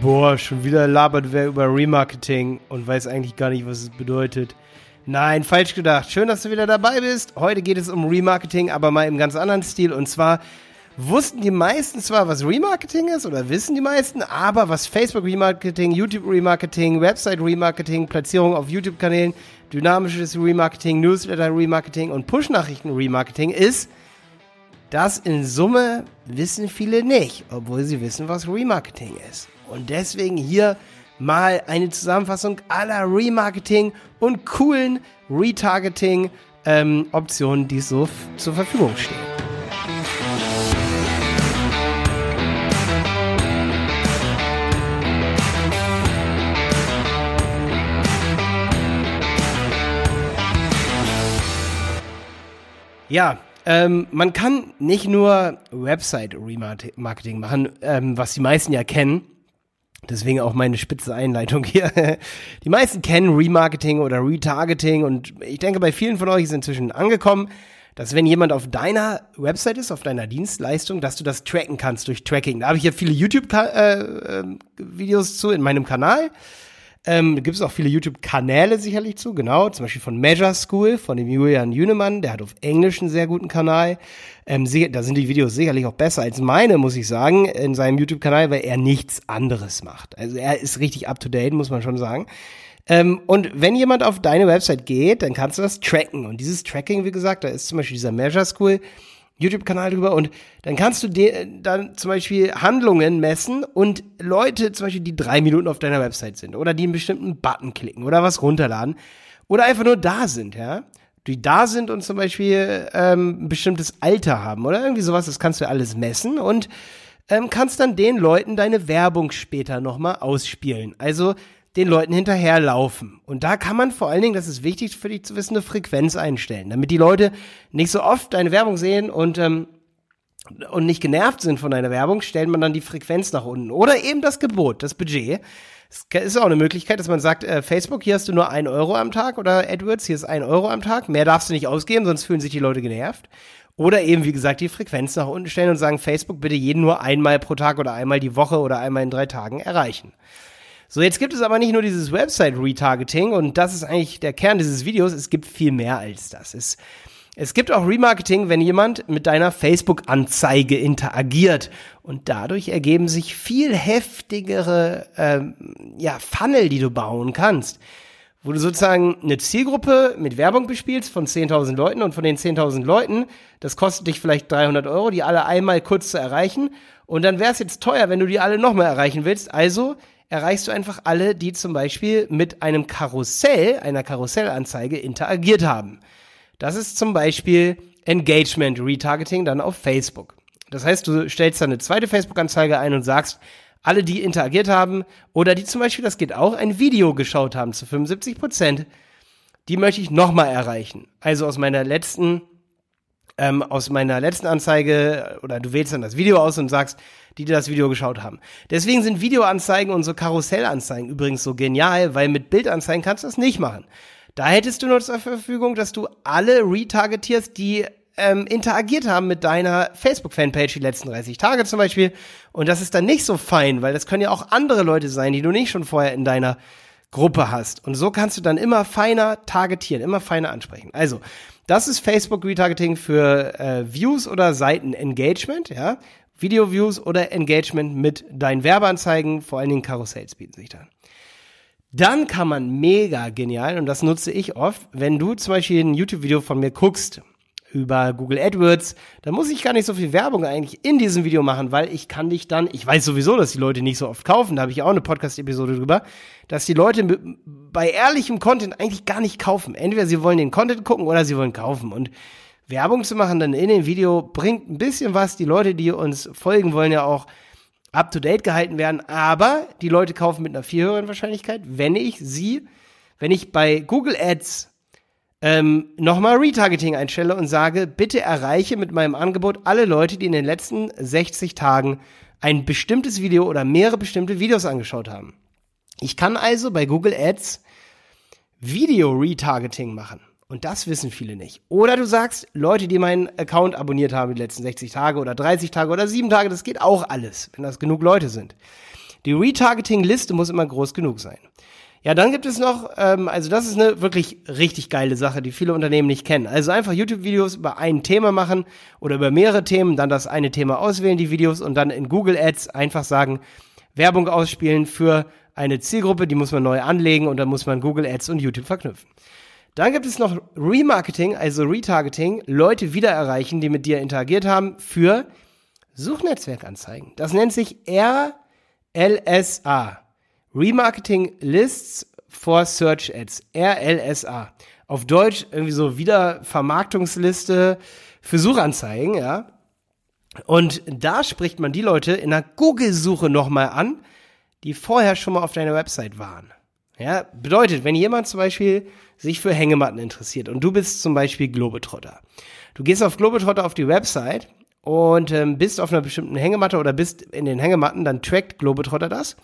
Boah, schon wieder labert wer über Remarketing und weiß eigentlich gar nicht, was es bedeutet. Nein, falsch gedacht. Schön, dass du wieder dabei bist. Heute geht es um Remarketing, aber mal im ganz anderen Stil. Und zwar wussten die meisten zwar, was Remarketing ist oder wissen die meisten, aber was Facebook Remarketing, YouTube Remarketing, Website Remarketing, Platzierung auf YouTube-Kanälen, dynamisches Remarketing, Newsletter Remarketing und Push-Nachrichten Remarketing ist, das in Summe wissen viele nicht, obwohl sie wissen, was Remarketing ist. Und deswegen hier mal eine Zusammenfassung aller Remarketing und coolen Retargeting-Optionen, ähm, die so zur Verfügung stehen. Ja, ähm, man kann nicht nur Website-Remarketing machen, ähm, was die meisten ja kennen, Deswegen auch meine spitze Einleitung hier. Die meisten kennen Remarketing oder Retargeting und ich denke, bei vielen von euch ist inzwischen angekommen, dass wenn jemand auf deiner Website ist, auf deiner Dienstleistung, dass du das tracken kannst durch Tracking. Da habe ich ja viele YouTube-Videos äh, äh, zu in meinem Kanal. Ähm, gibt es auch viele YouTube-Kanäle sicherlich zu, genau. Zum Beispiel von Measure School, von dem Julian Jünemann, der hat auf Englisch einen sehr guten Kanal. Ähm, da sind die Videos sicherlich auch besser als meine, muss ich sagen, in seinem YouTube-Kanal, weil er nichts anderes macht. Also er ist richtig up-to-date, muss man schon sagen. Ähm, und wenn jemand auf deine Website geht, dann kannst du das tracken. Und dieses Tracking, wie gesagt, da ist zum Beispiel dieser Measure School, YouTube-Kanal drüber und dann kannst du dir dann zum Beispiel Handlungen messen und Leute zum Beispiel, die drei Minuten auf deiner Website sind oder die einen bestimmten Button klicken oder was runterladen oder einfach nur da sind, ja, die da sind und zum Beispiel ähm, ein bestimmtes Alter haben oder irgendwie sowas, das kannst du alles messen und ähm, kannst dann den Leuten deine Werbung später nochmal ausspielen. Also den Leuten hinterherlaufen. Und da kann man vor allen Dingen, das ist wichtig für dich zu wissen, eine Frequenz einstellen, damit die Leute nicht so oft deine Werbung sehen und ähm, und nicht genervt sind von deiner Werbung, stellt man dann die Frequenz nach unten. Oder eben das Gebot, das Budget. Es ist auch eine Möglichkeit, dass man sagt, äh, Facebook, hier hast du nur ein Euro am Tag oder AdWords, hier ist ein Euro am Tag. Mehr darfst du nicht ausgeben, sonst fühlen sich die Leute genervt. Oder eben, wie gesagt, die Frequenz nach unten stellen und sagen, Facebook bitte jeden nur einmal pro Tag oder einmal die Woche oder einmal in drei Tagen erreichen. So, jetzt gibt es aber nicht nur dieses Website-Retargeting und das ist eigentlich der Kern dieses Videos. Es gibt viel mehr als das. Es, es gibt auch Remarketing, wenn jemand mit deiner Facebook-Anzeige interagiert und dadurch ergeben sich viel heftigere ähm, ja, Funnel, die du bauen kannst wo du sozusagen eine Zielgruppe mit Werbung bespielst von 10.000 Leuten und von den 10.000 Leuten, das kostet dich vielleicht 300 Euro, die alle einmal kurz zu erreichen und dann wäre es jetzt teuer, wenn du die alle nochmal erreichen willst. Also erreichst du einfach alle, die zum Beispiel mit einem Karussell, einer Karussellanzeige interagiert haben. Das ist zum Beispiel Engagement Retargeting dann auf Facebook. Das heißt, du stellst dann eine zweite Facebook-Anzeige ein und sagst, alle, die interagiert haben oder die zum Beispiel, das geht auch, ein Video geschaut haben zu 75 Prozent, die möchte ich nochmal erreichen. Also aus meiner letzten, ähm, aus meiner letzten Anzeige oder du wählst dann das Video aus und sagst, die dir das Video geschaut haben. Deswegen sind Videoanzeigen und so Karussellanzeigen übrigens so genial, weil mit Bildanzeigen kannst du das nicht machen. Da hättest du nur zur Verfügung, dass du alle retargetierst, die ähm, interagiert haben mit deiner Facebook-Fanpage die letzten 30 Tage zum Beispiel. Und das ist dann nicht so fein, weil das können ja auch andere Leute sein, die du nicht schon vorher in deiner Gruppe hast. Und so kannst du dann immer feiner targetieren, immer feiner ansprechen. Also, das ist Facebook Retargeting für äh, Views oder Seiten-Engagement, ja. Video-Views oder Engagement mit deinen Werbeanzeigen, vor allen Dingen Karussells bieten sich da. Dann kann man mega genial, und das nutze ich oft, wenn du zum Beispiel ein YouTube-Video von mir guckst über Google AdWords, dann muss ich gar nicht so viel Werbung eigentlich in diesem Video machen, weil ich kann dich dann, ich weiß sowieso, dass die Leute nicht so oft kaufen, da habe ich auch eine Podcast-Episode drüber, dass die Leute bei ehrlichem Content eigentlich gar nicht kaufen. Entweder sie wollen den Content gucken oder sie wollen kaufen. Und Werbung zu machen dann in dem Video bringt ein bisschen was. Die Leute, die uns folgen, wollen ja auch up to date gehalten werden. Aber die Leute kaufen mit einer viel höheren Wahrscheinlichkeit, wenn ich sie, wenn ich bei Google Ads ähm, nochmal Retargeting einstelle und sage, bitte erreiche mit meinem Angebot alle Leute, die in den letzten 60 Tagen ein bestimmtes Video oder mehrere bestimmte Videos angeschaut haben. Ich kann also bei Google Ads Video Retargeting machen. Und das wissen viele nicht. Oder du sagst, Leute, die meinen Account abonniert haben die letzten 60 Tage oder 30 Tage oder 7 Tage, das geht auch alles, wenn das genug Leute sind. Die Retargeting-Liste muss immer groß genug sein. Ja, dann gibt es noch, ähm, also das ist eine wirklich richtig geile Sache, die viele Unternehmen nicht kennen. Also einfach YouTube-Videos über ein Thema machen oder über mehrere Themen, dann das eine Thema auswählen, die Videos, und dann in Google Ads einfach sagen, Werbung ausspielen für eine Zielgruppe, die muss man neu anlegen und dann muss man Google Ads und YouTube verknüpfen. Dann gibt es noch Remarketing, also Retargeting, Leute wieder erreichen, die mit dir interagiert haben für Suchnetzwerkanzeigen. Das nennt sich RLSA. Remarketing Lists for Search Ads. RLSA. Auf Deutsch irgendwie so Wiedervermarktungsliste für Suchanzeigen, ja. Und da spricht man die Leute in der Google-Suche nochmal an, die vorher schon mal auf deiner Website waren. Ja, bedeutet, wenn jemand zum Beispiel sich für Hängematten interessiert und du bist zum Beispiel Globetrotter. Du gehst auf Globetrotter auf die Website und ähm, bist auf einer bestimmten Hängematte oder bist in den Hängematten, dann trackt Globetrotter das.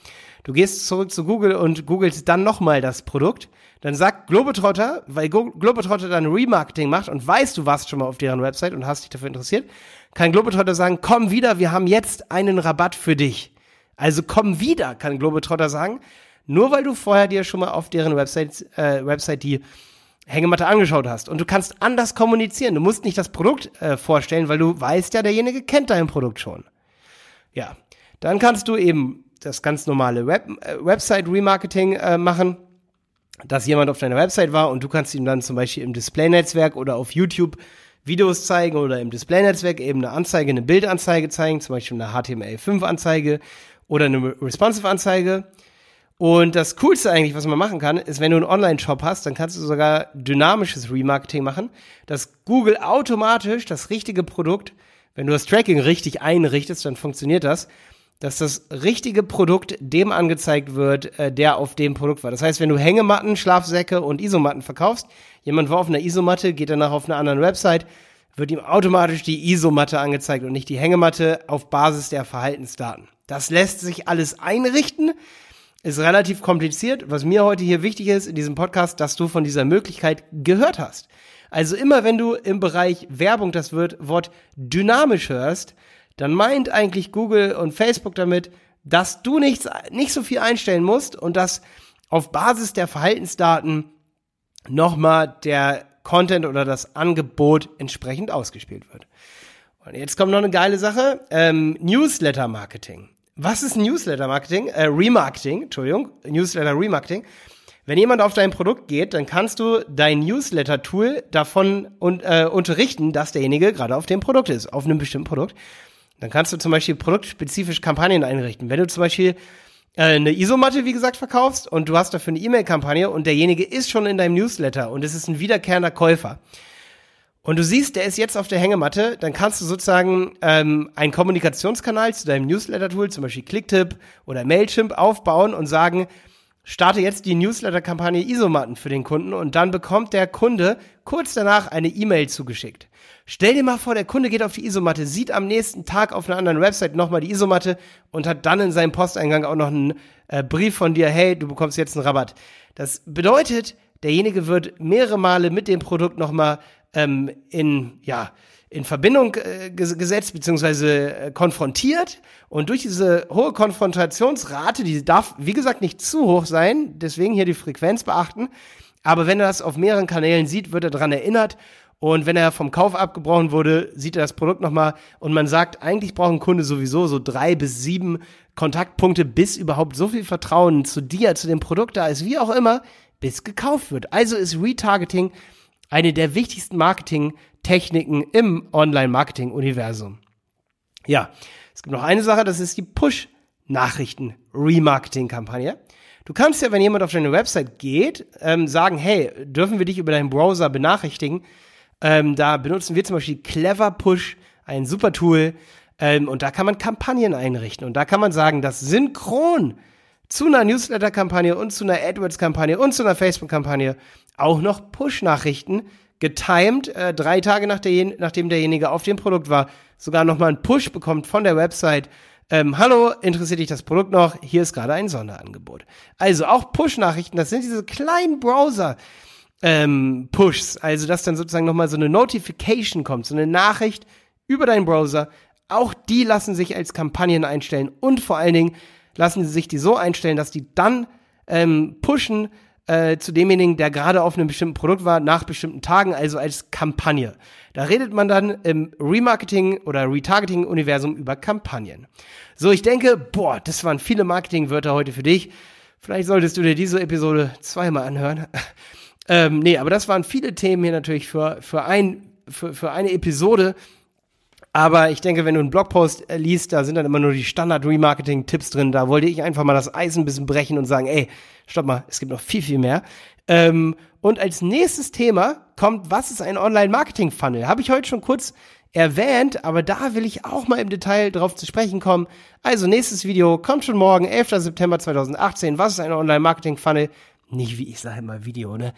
Du gehst zurück zu Google und googelst dann nochmal das Produkt. Dann sagt Globetrotter, weil Globetrotter dann Remarketing macht und weißt, du warst schon mal auf deren Website und hast dich dafür interessiert, kann Globetrotter sagen, komm wieder, wir haben jetzt einen Rabatt für dich. Also komm wieder, kann Globetrotter sagen. Nur weil du vorher dir schon mal auf deren Website, äh, Website die Hängematte angeschaut hast. Und du kannst anders kommunizieren. Du musst nicht das Produkt äh, vorstellen, weil du weißt ja, derjenige kennt dein Produkt schon. Ja, dann kannst du eben das ganz normale Web, äh, Website-Remarketing äh, machen, dass jemand auf deiner Website war und du kannst ihm dann zum Beispiel im Display-Netzwerk oder auf YouTube Videos zeigen oder im Display-Netzwerk eben eine Anzeige, eine Bildanzeige zeigen, zum Beispiel eine HTML5-Anzeige oder eine Responsive-Anzeige. Und das Coolste eigentlich, was man machen kann, ist, wenn du einen Online-Shop hast, dann kannst du sogar dynamisches Remarketing machen, dass Google automatisch das richtige Produkt, wenn du das Tracking richtig einrichtest, dann funktioniert das, dass das richtige Produkt dem angezeigt wird, äh, der auf dem Produkt war. Das heißt, wenn du Hängematten, Schlafsäcke und Isomatten verkaufst, jemand war auf einer Isomatte, geht danach auf einer anderen Website, wird ihm automatisch die Isomatte angezeigt und nicht die Hängematte auf Basis der Verhaltensdaten. Das lässt sich alles einrichten ist relativ kompliziert. Was mir heute hier wichtig ist in diesem Podcast, dass du von dieser Möglichkeit gehört hast. Also immer wenn du im Bereich Werbung das Wort dynamisch hörst, dann meint eigentlich Google und Facebook damit, dass du nichts, nicht so viel einstellen musst und dass auf Basis der Verhaltensdaten nochmal der Content oder das Angebot entsprechend ausgespielt wird. Und jetzt kommt noch eine geile Sache, ähm, Newsletter-Marketing. Was ist Newsletter-Marketing? Äh, Remarketing, Entschuldigung, Newsletter-Remarketing. Wenn jemand auf dein Produkt geht, dann kannst du dein Newsletter-Tool davon un äh, unterrichten, dass derjenige gerade auf dem Produkt ist, auf einem bestimmten Produkt. Dann kannst du zum Beispiel produktspezifisch Kampagnen einrichten. Wenn du zum Beispiel äh, eine Isomatte, wie gesagt, verkaufst und du hast dafür eine E-Mail-Kampagne und derjenige ist schon in deinem Newsletter und es ist ein wiederkehrender Käufer, und du siehst, der ist jetzt auf der Hängematte, dann kannst du sozusagen ähm, einen Kommunikationskanal zu deinem Newsletter-Tool, zum Beispiel Clicktip oder Mailchimp, aufbauen und sagen, starte jetzt die Newsletter-Kampagne Isomatten für den Kunden und dann bekommt der Kunde kurz danach eine E-Mail zugeschickt. Stell dir mal vor, der Kunde geht auf die Isomatte, sieht am nächsten Tag auf einer anderen Website nochmal die Isomatte und hat dann in seinem Posteingang auch noch einen äh, Brief von dir, hey, du bekommst jetzt einen Rabatt. Das bedeutet, derjenige wird mehrere Male mit dem Produkt nochmal ähm, in, ja, in Verbindung äh, gesetzt beziehungsweise äh, konfrontiert. Und durch diese hohe Konfrontationsrate, die darf, wie gesagt, nicht zu hoch sein, deswegen hier die Frequenz beachten. Aber wenn er das auf mehreren Kanälen sieht, wird er daran erinnert. Und wenn er vom Kauf abgebrochen wurde, sieht er das Produkt nochmal. Und man sagt, eigentlich braucht ein Kunde sowieso so drei bis sieben Kontaktpunkte, bis überhaupt so viel Vertrauen zu dir, zu dem Produkt da ist, wie auch immer, bis gekauft wird. Also ist Retargeting eine der wichtigsten Marketing-Techniken im Online-Marketing-Universum. Ja, es gibt noch eine Sache, das ist die Push-Nachrichten-Remarketing-Kampagne. Du kannst ja, wenn jemand auf deine Website geht, ähm, sagen, hey, dürfen wir dich über deinen Browser benachrichtigen? Ähm, da benutzen wir zum Beispiel Clever Push, ein super Tool, ähm, und da kann man Kampagnen einrichten. Und da kann man sagen, dass synchron zu einer Newsletter-Kampagne und zu einer AdWords-Kampagne und zu einer Facebook-Kampagne auch noch Push-Nachrichten getimed, äh, drei Tage nach der, nachdem derjenige auf dem Produkt war, sogar nochmal einen Push bekommt von der Website. Ähm, Hallo, interessiert dich das Produkt noch? Hier ist gerade ein Sonderangebot. Also auch Push-Nachrichten, das sind diese kleinen Browser. Ähm, Pushs, also dass dann sozusagen nochmal so eine Notification kommt, so eine Nachricht über deinen Browser. Auch die lassen sich als Kampagnen einstellen und vor allen Dingen lassen sie sich die so einstellen, dass die dann ähm, pushen äh, zu demjenigen, der gerade auf einem bestimmten Produkt war, nach bestimmten Tagen, also als Kampagne. Da redet man dann im Remarketing oder Retargeting-Universum über Kampagnen. So, ich denke, boah, das waren viele Marketingwörter heute für dich. Vielleicht solltest du dir diese Episode zweimal anhören. ähm, nee, aber das waren viele Themen hier natürlich für, für, ein, für, für eine Episode. Aber ich denke, wenn du einen Blogpost äh, liest, da sind dann immer nur die Standard-Remarketing-Tipps drin. Da wollte ich einfach mal das Eis ein bisschen brechen und sagen, ey, stopp mal, es gibt noch viel, viel mehr. Ähm, und als nächstes Thema kommt, was ist ein Online-Marketing-Funnel? Habe ich heute schon kurz erwähnt, aber da will ich auch mal im Detail drauf zu sprechen kommen. Also nächstes Video kommt schon morgen, 11. September 2018. Was ist ein Online-Marketing-Funnel? Nicht wie ich sage immer Video, ne?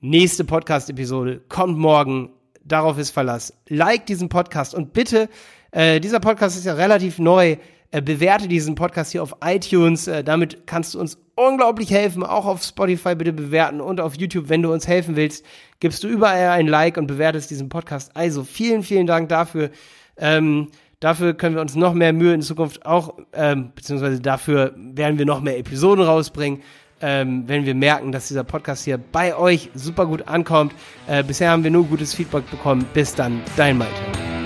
Nächste Podcast-Episode kommt morgen darauf ist Verlass. Like diesen Podcast und bitte, äh, dieser Podcast ist ja relativ neu. Äh, bewerte diesen Podcast hier auf iTunes. Äh, damit kannst du uns unglaublich helfen. Auch auf Spotify bitte bewerten und auf YouTube, wenn du uns helfen willst, gibst du überall ein Like und bewertest diesen Podcast. Also vielen, vielen Dank dafür. Ähm, dafür können wir uns noch mehr Mühe in Zukunft auch, ähm, beziehungsweise dafür werden wir noch mehr Episoden rausbringen ähm, wenn wir merken, dass dieser Podcast hier bei euch super gut ankommt. Äh, bisher haben wir nur gutes Feedback bekommen. Bis dann, dein Malte.